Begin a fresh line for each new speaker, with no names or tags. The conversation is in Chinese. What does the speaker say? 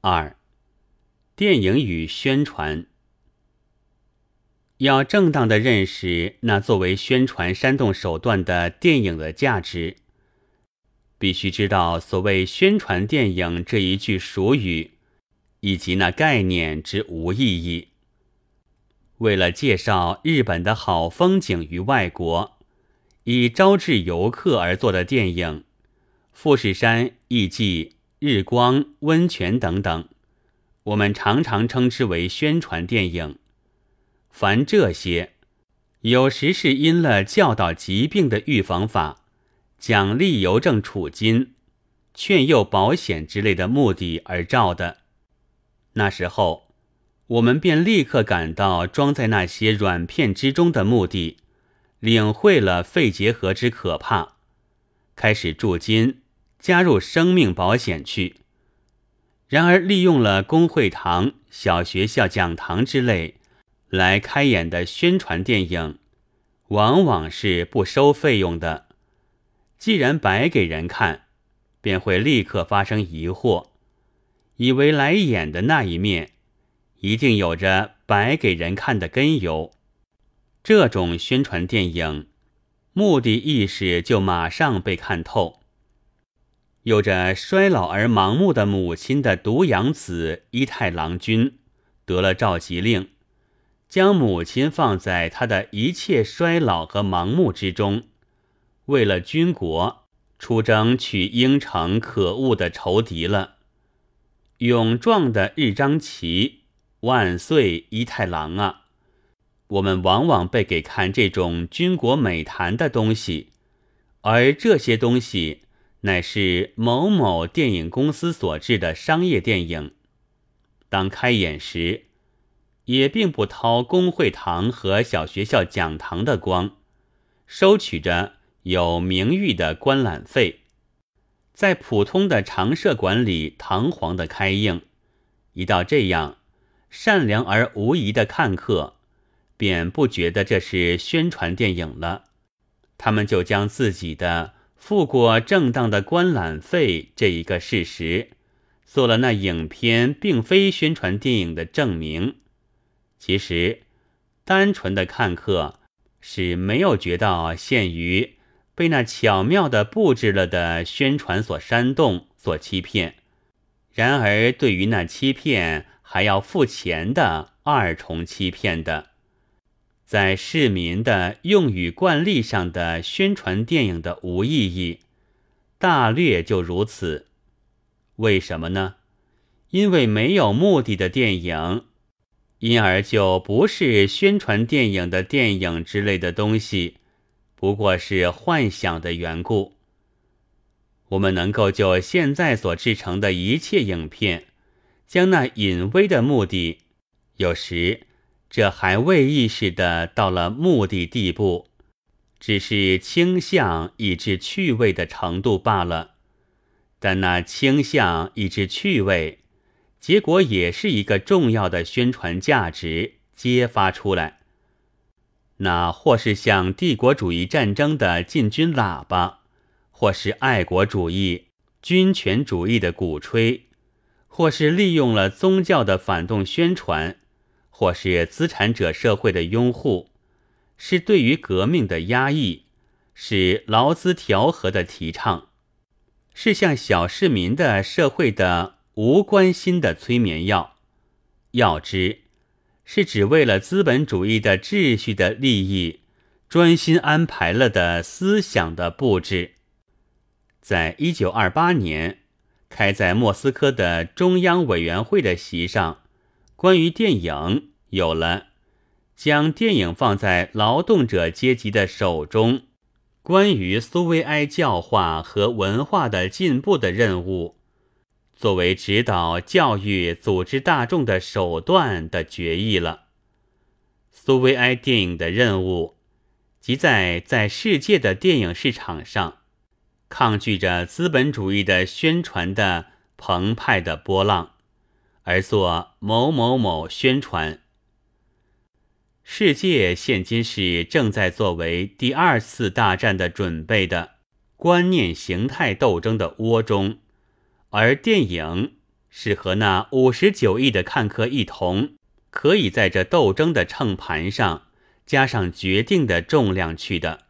二、电影与宣传。要正当的认识那作为宣传煽动手段的电影的价值，必须知道所谓宣传电影这一句俗语，以及那概念之无意义。为了介绍日本的好风景于外国，以招致游客而做的电影，富士山艺伎、日光温泉等等，我们常常称之为宣传电影。凡这些，有时是因了教导疾病的预防法、奖励邮政储金、劝诱保险之类的目的而照的。那时候，我们便立刻感到装在那些软片之中的目的，领会了肺结核之可怕，开始注金加入生命保险去。然而，利用了公会堂、小学校讲堂之类。来开演的宣传电影，往往是不收费用的。既然白给人看，便会立刻发生疑惑，以为来演的那一面一定有着白给人看的根由。这种宣传电影，目的意识就马上被看透。有着衰老而盲目的母亲的独养子伊太郎君，得了召集令。将母亲放在他的一切衰老和盲目之中，为了军国出征去应城可恶的仇敌了。勇壮的日章旗，万岁一太郎啊！我们往往被给看这种军国美谈的东西，而这些东西乃是某某电影公司所制的商业电影。当开演时。也并不掏公会堂和小学校讲堂的光，收取着有名誉的观览费，在普通的常设馆里堂皇的开映。一到这样，善良而无疑的看客，便不觉得这是宣传电影了。他们就将自己的付过正当的观览费这一个事实，做了那影片并非宣传电影的证明。其实，单纯的看客是没有觉到限于被那巧妙的布置了的宣传所煽动、所欺骗。然而，对于那欺骗还要付钱的二重欺骗的，在市民的用语惯例上的宣传电影的无意义，大略就如此。为什么呢？因为没有目的的电影。因而就不是宣传电影的电影之类的东西，不过是幻想的缘故。我们能够就现在所制成的一切影片，将那隐微的目的，有时这还未意识的到了目的地步，只是倾向以致趣味的程度罢了。但那倾向以致趣味。结果也是一个重要的宣传价值揭发出来。那或是向帝国主义战争的进军喇叭，或是爱国主义、军权主义的鼓吹，或是利用了宗教的反动宣传，或是资产者社会的拥护，是对于革命的压抑，是劳资调和的提倡，是向小市民的社会的。无关心的催眠药，要知是只为了资本主义的秩序的利益，专心安排了的思想的布置。在一九二八年开在莫斯科的中央委员会的席上，关于电影有了将电影放在劳动者阶级的手中，关于苏维埃教化和文化的进步的任务。作为指导教育、组织大众的手段的决议了。苏维埃电影的任务，即在在世界的电影市场上，抗拒着资本主义的宣传的澎湃的波浪，而做某某某宣传。世界现今是正在作为第二次大战的准备的观念形态斗争的窝中。而电影是和那五十九亿的看客一同，可以在这斗争的秤盘上加上决定的重量去的。